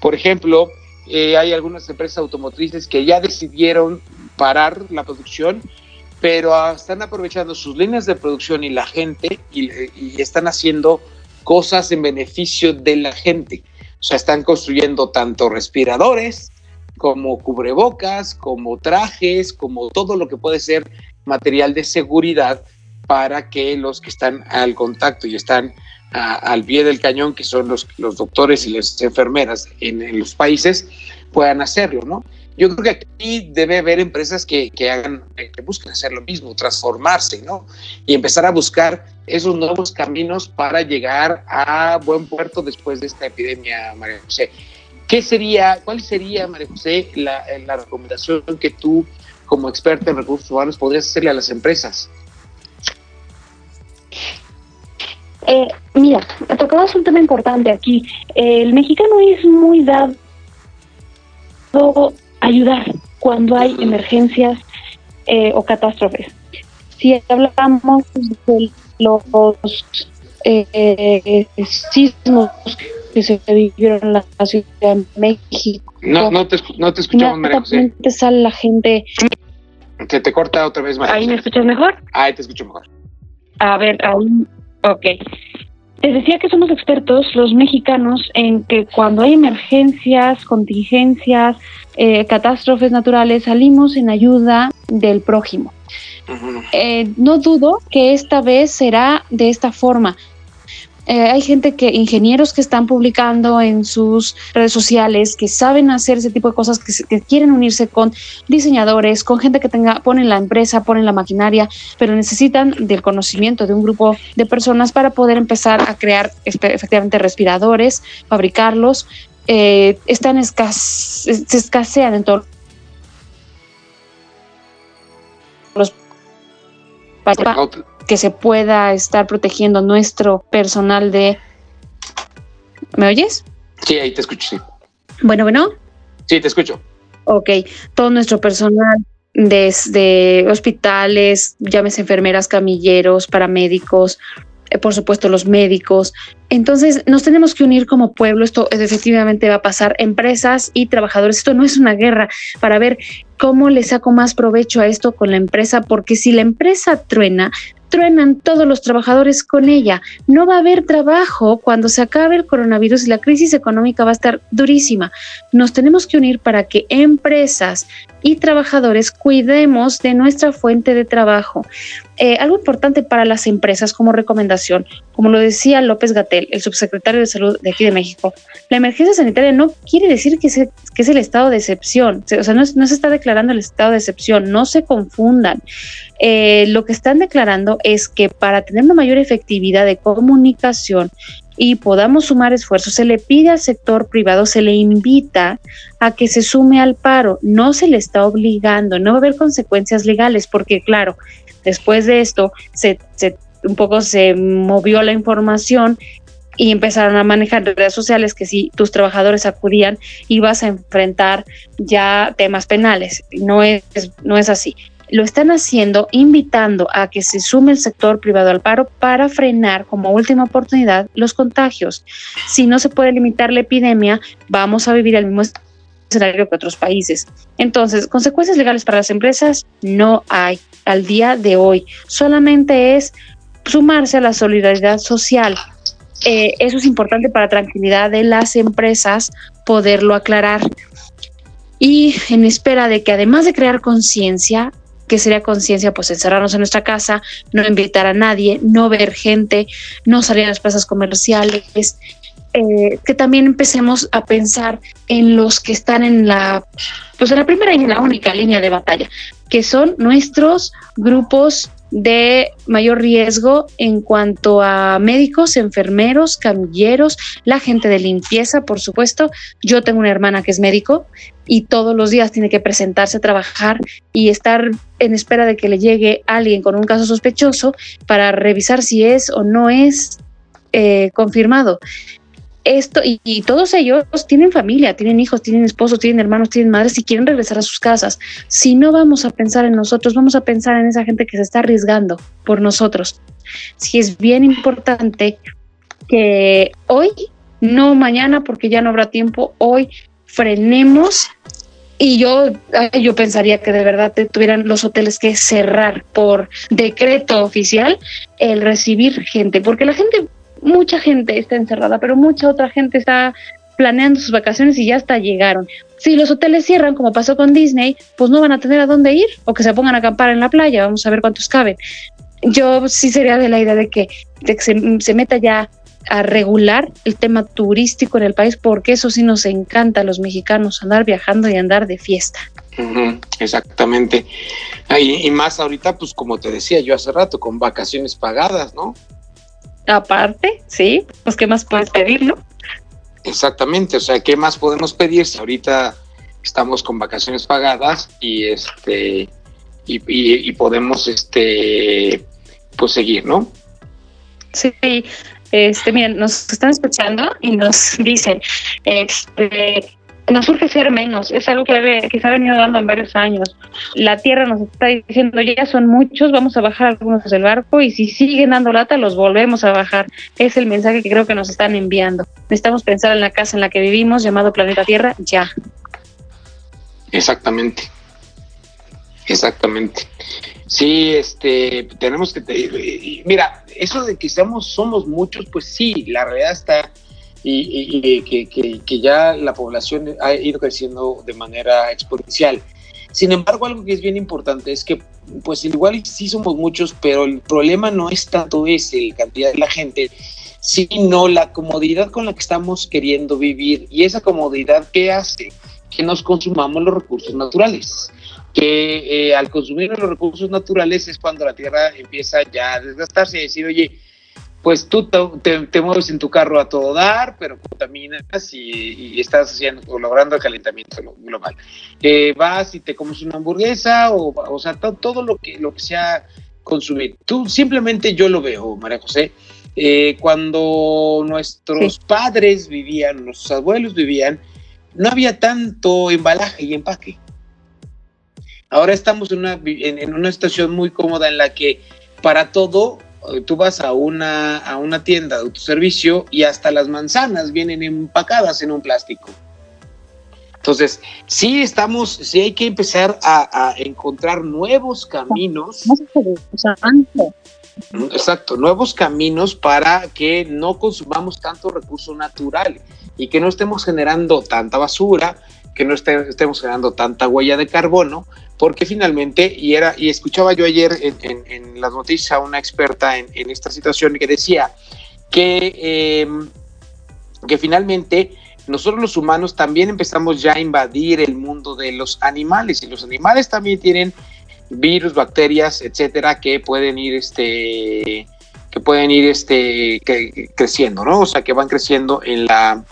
Por ejemplo, eh, hay algunas empresas automotrices que ya decidieron parar la producción, pero ah, están aprovechando sus líneas de producción y la gente y, y están haciendo cosas en beneficio de la gente. O sea, están construyendo tanto respiradores, como cubrebocas, como trajes, como todo lo que puede ser material de seguridad para que los que están al contacto y están al pie del cañón, que son los, los doctores y las enfermeras en, los países, puedan hacerlo, ¿no? Yo creo que aquí debe haber empresas que, que, hagan, que busquen hacer lo mismo, transformarse, ¿no? Y empezar a buscar esos nuevos caminos para llegar a buen puerto después de esta epidemia, María José. ¿Qué sería, cuál sería, María José, la, recomendación que tú, como experta en recursos humanos, podrías hacerle a las empresas? Eh, mira, tocabas un tema importante aquí. el mexicano es muy dado ayudar cuando hay emergencias eh, o catástrofes. Si hablamos de los eh, sismos que se vivieron en la Ciudad de México. No, no te, no te escuchamos, María José. sale la gente. Que te corta otra vez, María ¿Ahí me escuchas mejor? Ahí te escucho mejor. A ver, ahí. Ok. Te decía que somos expertos los mexicanos en que cuando hay emergencias, contingencias, eh, catástrofes naturales, salimos en ayuda del prójimo. Eh, no dudo que esta vez será de esta forma. Eh, hay gente que, ingenieros que están publicando en sus redes sociales, que saben hacer ese tipo de cosas, que, quieren unirse con diseñadores, con gente que tenga, ponen la empresa, ponen la maquinaria, pero necesitan del conocimiento de un grupo de personas para poder empezar a crear este, efectivamente respiradores, fabricarlos. Eh, están escas se escasean en todos los que se pueda estar protegiendo nuestro personal de... ¿Me oyes? Sí, ahí te escucho, sí. Bueno, bueno. Sí, te escucho. Ok, todo nuestro personal desde hospitales, llámese enfermeras, camilleros, paramédicos, eh, por supuesto los médicos. Entonces nos tenemos que unir como pueblo, esto efectivamente va a pasar, empresas y trabajadores, esto no es una guerra para ver cómo le saco más provecho a esto con la empresa, porque si la empresa truena, truenan todos los trabajadores con ella. No va a haber trabajo cuando se acabe el coronavirus y la crisis económica va a estar durísima. Nos tenemos que unir para que empresas y trabajadores cuidemos de nuestra fuente de trabajo. Eh, algo importante para las empresas como recomendación, como lo decía López Gatel, el subsecretario de Salud de aquí de México, la emergencia sanitaria no quiere decir que, es el estado de excepción, o sea, no, no, se está declarando el estado de excepción, no se confundan. Eh, lo que están declarando es que para tener una mayor efectividad de comunicación y podamos sumar esfuerzos, se le pide al sector privado, se le invita a que se sume al paro, no se le está obligando, no va a haber consecuencias legales, porque claro, después de esto se, un poco se movió la información y empezaron a manejar redes sociales que si tus trabajadores acudían ibas a enfrentar ya temas penales. No es, no es así lo están haciendo invitando a que se sume el sector privado al paro para frenar como última oportunidad los contagios. Si no se puede limitar la epidemia, vamos a vivir el mismo escenario que otros países. Entonces, consecuencias legales para las empresas no hay al día de hoy. Solamente es sumarse a la solidaridad social. Eh, eso es importante para tranquilidad de las empresas poderlo aclarar. Y en espera de que además de crear conciencia, que sería conciencia, pues encerrarnos en nuestra casa, no invitar a nadie, no ver gente, no salir a las plazas comerciales, eh, que también empecemos a pensar en los que están en la, pues en la primera y en la única línea de batalla, que son nuestros grupos de mayor riesgo en cuanto a médicos, enfermeros, camilleros, la gente de limpieza, por supuesto. Yo tengo una hermana que es médico y todos los días tiene que presentarse a trabajar y estar en espera de que le llegue alguien con un caso sospechoso para revisar si es o no es eh, confirmado esto, y, todos ellos tienen familia, tienen hijos, tienen esposos, tienen hermanos, tienen madres y quieren regresar a sus casas. Si no vamos a pensar en nosotros, vamos a pensar en esa gente que se está arriesgando por nosotros. Sí es bien importante que hoy, no mañana, porque ya no habrá tiempo, hoy frenemos y yo, yo pensaría que de verdad tuvieran los hoteles que cerrar por decreto oficial el recibir gente, porque la gente mucha gente está encerrada, pero mucha otra gente está planeando sus vacaciones y ya hasta llegaron. Si los hoteles cierran, como pasó con Disney, pues no van a tener a dónde ir o que se pongan a acampar en la playa. Vamos a ver cuántos caben. Yo sí sería de la idea de que, se, meta ya a regular el tema turístico en el país, porque eso sí nos encanta a los mexicanos, andar viajando y andar de fiesta. exactamente. Y, más ahorita, pues como te decía yo hace rato, con vacaciones pagadas, ¿no? Aparte, sí, pues ¿qué más puedes pedir, no? Exactamente, o sea, ¿qué más podemos pedir si ahorita estamos con vacaciones pagadas y este y, podemos este pues seguir, ¿no? Sí, este, miren, nos están escuchando y nos dicen, este, nos surge ser menos, es algo que, que se ha venido dando en varios años. La Tierra nos está diciendo, ya son muchos, vamos a bajar algunos del barco y si siguen dando lata, los volvemos a bajar. Es el mensaje que creo que nos están enviando. Necesitamos pensar en la casa en la que vivimos, llamado planeta Tierra, ya. Exactamente. Exactamente. Sí, este, tenemos que, mira, eso de que somos muchos, pues sí, la realidad está y, que, ya la población ha ido creciendo de manera exponencial. Sin embargo, algo que es bien importante es que, pues igual sí somos muchos, pero el problema no es tanto ese, la cantidad de la gente, sino la comodidad con la que estamos queriendo vivir y esa comodidad que hace que nos consumamos los recursos naturales. Que eh, al consumir los recursos naturales es cuando la tierra empieza ya a desgastarse y decir, oye, pues tú te, mueves en tu carro a todo dar, pero contaminas y, estás haciendo, logrando el calentamiento global. Eh, vas y te comes una hamburguesa, o, o sea, todo lo que, lo que sea consumir. Tú simplemente yo lo veo, María José, eh, cuando nuestros padres vivían, nuestros abuelos vivían, no había tanto embalaje y empaque. Ahora estamos en una, en una situación muy cómoda en la que para todo tú vas a una, a una tienda de autoservicio y hasta las manzanas vienen empacadas en un plástico. Entonces, sí estamos, sí hay que empezar a, encontrar nuevos caminos. Exacto, nuevos caminos para que no consumamos tanto recurso natural y que no estemos generando tanta basura, que no estemos generando tanta huella de carbono, porque finalmente, y era, y escuchaba yo ayer en, las noticias a una experta en, esta situación que decía que, em, que finalmente nosotros los humanos también empezamos ya a invadir el mundo de los animales, y los animales también tienen virus, bacterias, etcétera, que pueden ir este que pueden ir este creciendo, ¿no? O sea, que van creciendo en la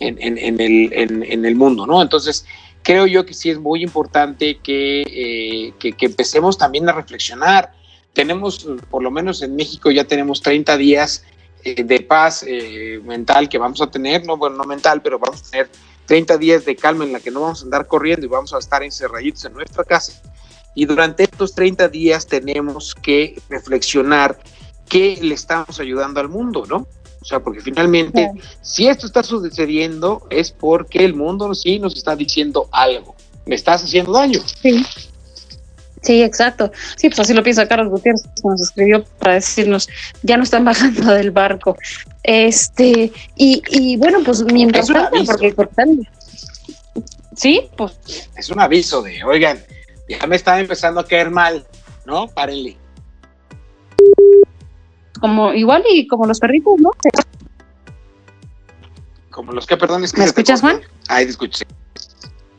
en, en, el, en, el mundo, ¿no? Entonces, creo yo que sí es muy importante que, eh, empecemos también a reflexionar. Tenemos, por lo menos en México, ya tenemos 30 días eh, de paz eh, mental que vamos a tener, no, bueno, no mental, pero vamos a tener 30 días de calma en la que no vamos a andar corriendo y vamos a estar encerraditos en nuestra casa. Y durante estos 30 días tenemos que reflexionar qué le estamos ayudando al mundo, ¿no? O sea, porque finalmente, si esto está sucediendo, es porque el mundo sí nos está diciendo algo. Me estás haciendo daño. Sí. Sí, exacto. Sí, pues así lo piensa Carlos Gutiérrez, nos escribió para decirnos, ya no están bajando del barco. Este, y, y bueno, pues mientras tanto, porque, Sí, pues. Es un aviso de, oigan, ya me está empezando a caer mal, ¿no? Párenle como igual y como los perritos, ¿no? Como los que, perdón, es que ¿Me escuchas, Juan? Ahí te escucho.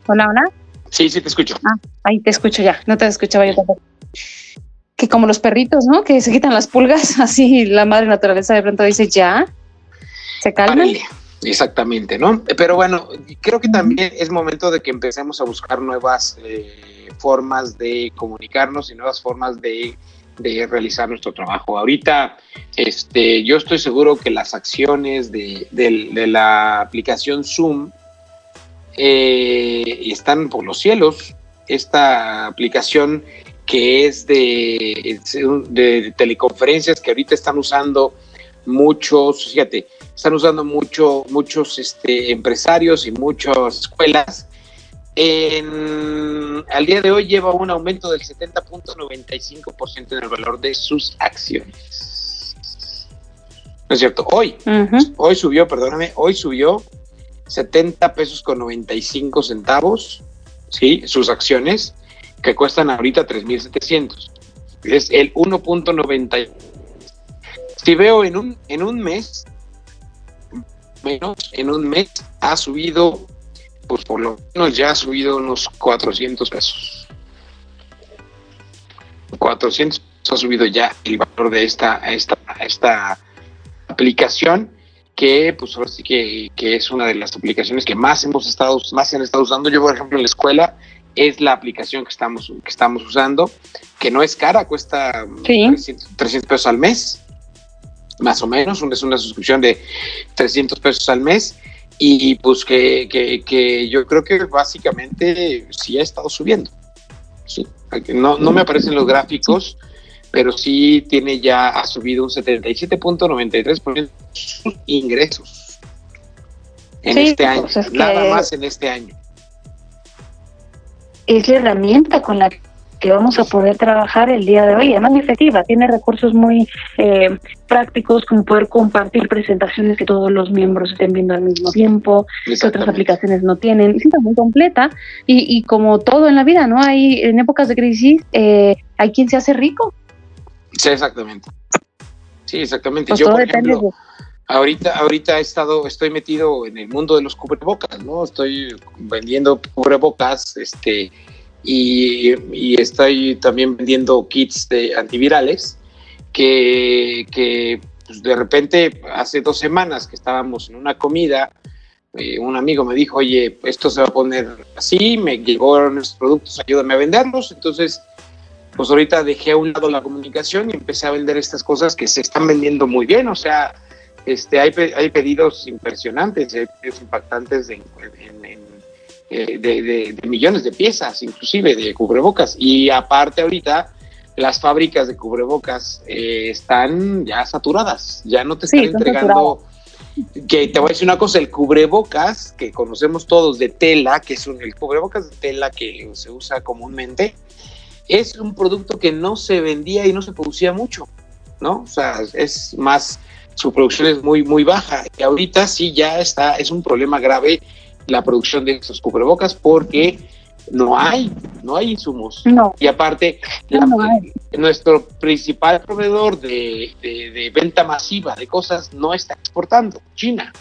Hola, hola. Sí, sí te escucho. Ah, ahí te escucho ya, no te escuchaba yo tampoco. Que como los perritos, ¿no? Que se quitan las pulgas, así la madre naturaleza de pronto dice, ya, se calman. Exactamente, ¿no? Pero bueno, creo que también es momento de que empecemos a buscar nuevas eh, formas de comunicarnos y nuevas formas de de realizar nuestro trabajo. Ahorita, este, yo estoy seguro que las acciones de, la aplicación Zoom eh, están por los cielos. Esta aplicación que es de, de teleconferencias que ahorita están usando muchos, fíjate, están usando mucho, muchos este, empresarios y muchas escuelas en, al día de hoy lleva un aumento del 70.95% en el valor de sus acciones. ¿No es cierto? Hoy, hoy subió, perdóname, hoy subió 70 pesos con 95 centavos, ¿sí? Sus acciones, que cuestan ahorita 3.700. Es el 1.90. Si veo en un, en un mes, menos en un mes ha subido, pues por lo menos ya ha subido unos 400 pesos. 400 ha subido ya el valor de esta, esta, esta aplicación que pues ahora sí que, es una de las aplicaciones que más hemos estado, más se han estado usando. Yo, por ejemplo, en la escuela es la aplicación que estamos, que estamos usando, que no es cara, cuesta 300, pesos al mes, más o menos, es una suscripción de 300 pesos al mes y pues que, que, yo creo que básicamente sí ha estado subiendo. Sí, no, no me aparecen los gráficos, pero sí tiene ya, ha subido un 77.93% sus ingresos en este año, pues nada más en este año. Es la herramienta con la que vamos a poder trabajar el día de hoy, además muy efectiva, tiene recursos muy eh, prácticos como poder compartir presentaciones que todos los miembros estén viendo al mismo tiempo, que otras aplicaciones no tienen, es muy completa y, y como todo en la vida, ¿no? Hay en épocas de crisis, eh, hay quien se hace rico Sí, exactamente. Sí, exactamente. Pues Yo, por ejemplo, ahorita, ahorita he estado, estoy metido en el mundo de los cubrebocas, ¿no? Estoy vendiendo cubrebocas, este, y, estoy también vendiendo kits de antivirales que, que pues de repente hace dos semanas que estábamos en una comida, eh, un amigo me dijo, oye, esto se va a poner así, me llegaron los productos, ayúdame a venderlos, entonces pues ahorita dejé a un lado la comunicación y empecé a vender estas cosas que se están vendiendo muy bien, o sea, este, hay, hay pedidos impresionantes, hay pedidos impactantes eh, de, millones de piezas, inclusive de cubrebocas, y aparte ahorita las fábricas de cubrebocas eh, están ya saturadas, ya no te están entregando... Que te voy a decir una cosa, el cubrebocas que conocemos todos de tela, que es un, el cubrebocas de tela que se usa comúnmente, es un producto que no se vendía y no se producía mucho, ¿no? O sea, es más, su producción es muy, muy baja. Y ahorita sí ya está, es un problema grave la producción de estos cubrebocas porque no hay, no hay insumos. No. Y aparte, nuestro principal proveedor de, de, venta masiva de cosas no está exportando, China.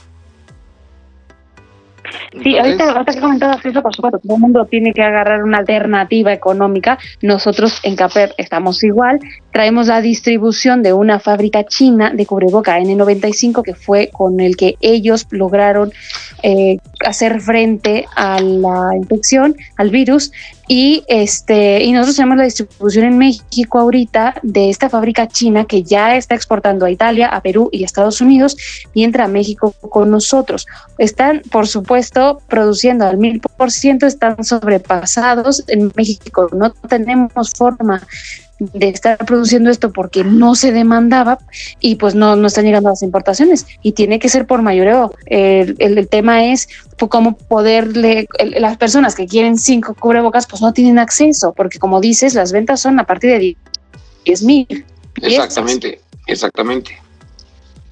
Sí, ahorita, ahorita que comentabas eso, por supuesto, todo el mundo tiene que agarrar una alternativa económica. Nosotros en CAPER estamos igual. Traemos la distribución de una fábrica china de cubreboca N95, que fue con el que ellos lograron eh, hacer frente a la infección, al virus, y este y nosotros tenemos la distribución en México ahorita de esta fábrica china que ya está exportando a Italia, a Perú y a Estados Unidos y entra a México con nosotros. Están, por supuesto, produciendo al mil por ciento, están sobrepasados en México. No tenemos forma de estar produciendo esto porque no se demandaba y pues no, no están llegando las importaciones y tiene que ser por mayoreo. El, el, tema es cómo poderle, las personas que quieren cinco cubrebocas pues no tienen acceso porque como dices, las ventas son a partir de 10 mil. Exactamente, exactamente.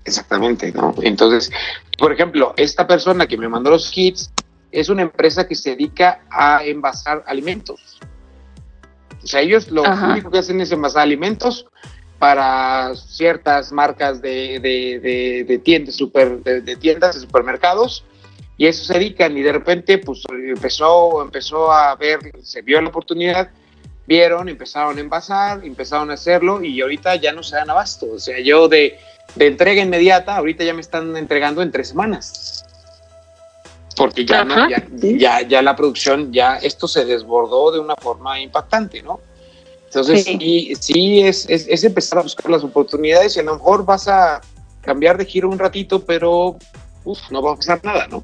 Exactamente, ¿no? Entonces, por ejemplo, esta persona que me mandó los kits es una empresa que se dedica a envasar alimentos. O sea, ellos lo único que hacen es envasar alimentos para ciertas marcas de, de, tiendas, super, de, tiendas, de supermercados, y eso se dedican, y de repente, pues empezó, empezó a ver, se vio la oportunidad, vieron, empezaron a envasar, empezaron a hacerlo, y ahorita ya no se dan abasto. O sea, yo de, de entrega inmediata, ahorita ya me están entregando en tres semanas porque ya, ya, ya, la producción, ya esto se desbordó de una forma impactante, ¿no? Entonces, sí, sí, es, es, empezar a buscar las oportunidades y a lo mejor vas a cambiar de giro un ratito, pero no va a pasar nada, ¿no?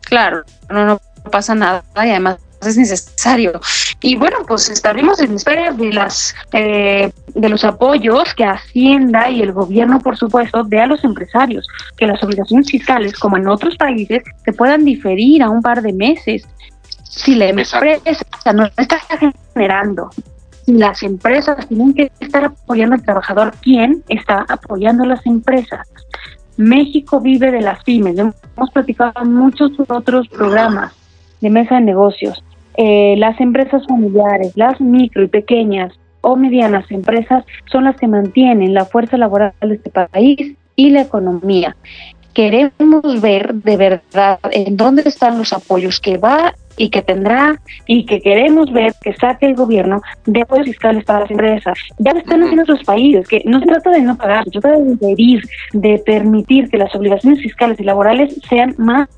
Claro, no, no pasa nada y además es necesario. Y bueno, pues estaremos en espera de las eh, de los apoyos que Hacienda y el gobierno, por supuesto, dé a los empresarios, que las obligaciones fiscales, como en otros países, se puedan diferir a un par de meses. Si la empresa no está generando, las empresas tienen que estar apoyando al trabajador, ¿quién está apoyando a las empresas? México vive de las pymes. Hemos platicado en muchos otros programas de mesa de negocios. Eh, las empresas familiares, las micro y pequeñas o medianas empresas son las que mantienen la fuerza laboral de este país y la economía. Queremos ver de verdad en dónde están los apoyos que va y que tendrá y que queremos ver que saque el gobierno de apoyos fiscales para las empresas. Ya lo están haciendo otros países, que no se trata de no pagar, se trata de impedir, de permitir que las obligaciones fiscales y laborales sean más,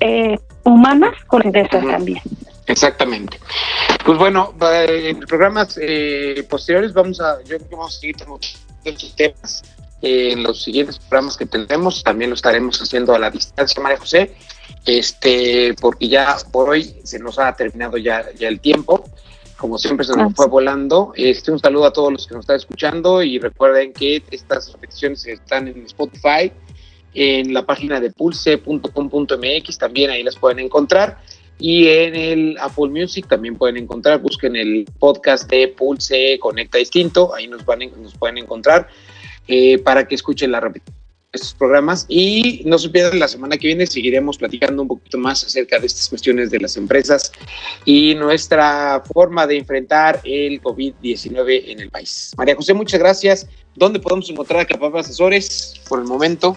eh, humanas con empresas también. Exactamente. Pues bueno, en programas eh, posteriores vamos a, yo creo que vamos a seguir estos temas eh, en los siguientes programas que tendremos. También lo estaremos haciendo a la distancia, María José este, porque ya por hoy se nos ha terminado ya, ya el tiempo. Como siempre se nos fue volando. Este, un saludo a todos los que nos están escuchando y recuerden que estas repeticiones están en Spotify, en la página de pulse.com.mx, también ahí las pueden encontrar. Y en el Apple Music también pueden encontrar, busquen el podcast de Pulse Conecta Distinto, ahí nos, van, nos pueden encontrar eh, para que escuchen la repetición estos programas y no se pierdan la semana que viene seguiremos platicando un poquito más acerca de estas cuestiones de las empresas y nuestra forma de enfrentar el COVID-19 en el país. María José, muchas gracias. ¿Dónde podemos encontrar a Capaz Asesores por el momento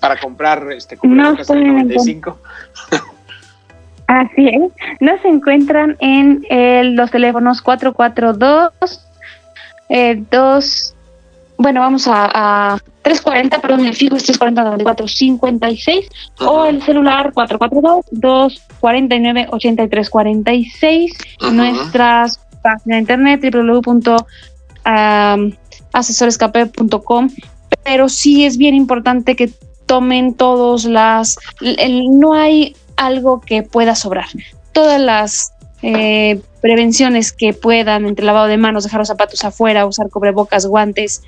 para comprar este no 95? Así es. Nos encuentran en los teléfonos 442 eh, 2 bueno, vamos a, 340, perdón, el fijo es 340 56 o el celular 442-249-8346. Nuestras páginas de internet www.asesorescape.com. Pero sí es bien importante que tomen todos las. no hay algo que pueda sobrar. Todas las eh, prevenciones que puedan, entre lavado de manos, dejar los zapatos afuera, usar cubrebocas, guantes,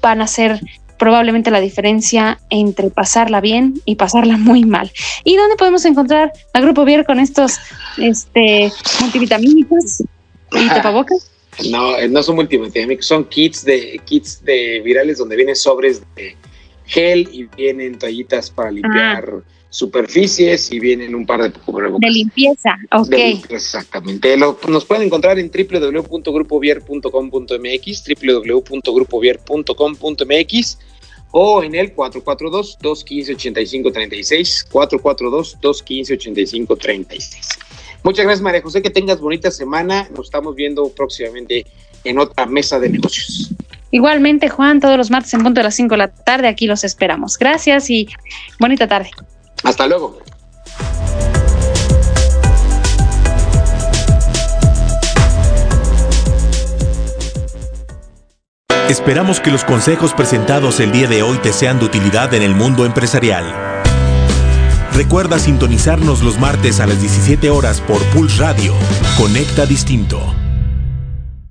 van a ser probablemente la diferencia entre pasarla bien y pasarla muy mal. ¿Y dónde podemos encontrar a Grupo Vier con estos este, multivitamínicos y tapabocas? No, eh, no son multivitamínicos, son kits de kits de virales donde vienen sobres de gel y vienen toallitas para limpiar. Ah superficies y vienen un par de cubrebocas. De limpieza, ok. exactamente. nos pueden encontrar en www.grupovier.com.mx, www.grupovier.com.mx o en el 442-215-8536, 442-215-8536. Muchas gracias, María José. Que tengas bonita semana. Nos estamos viendo próximamente en otra mesa de negocios. Igualmente, Juan, todos los martes en punto de las 5 de la tarde, aquí los esperamos. Gracias y bonita tarde. Hasta luego. Esperamos que los consejos presentados el día de hoy te sean de utilidad en el mundo empresarial. Recuerda sintonizarnos los martes a las 17 horas por Pulse Radio. Conecta Distinto.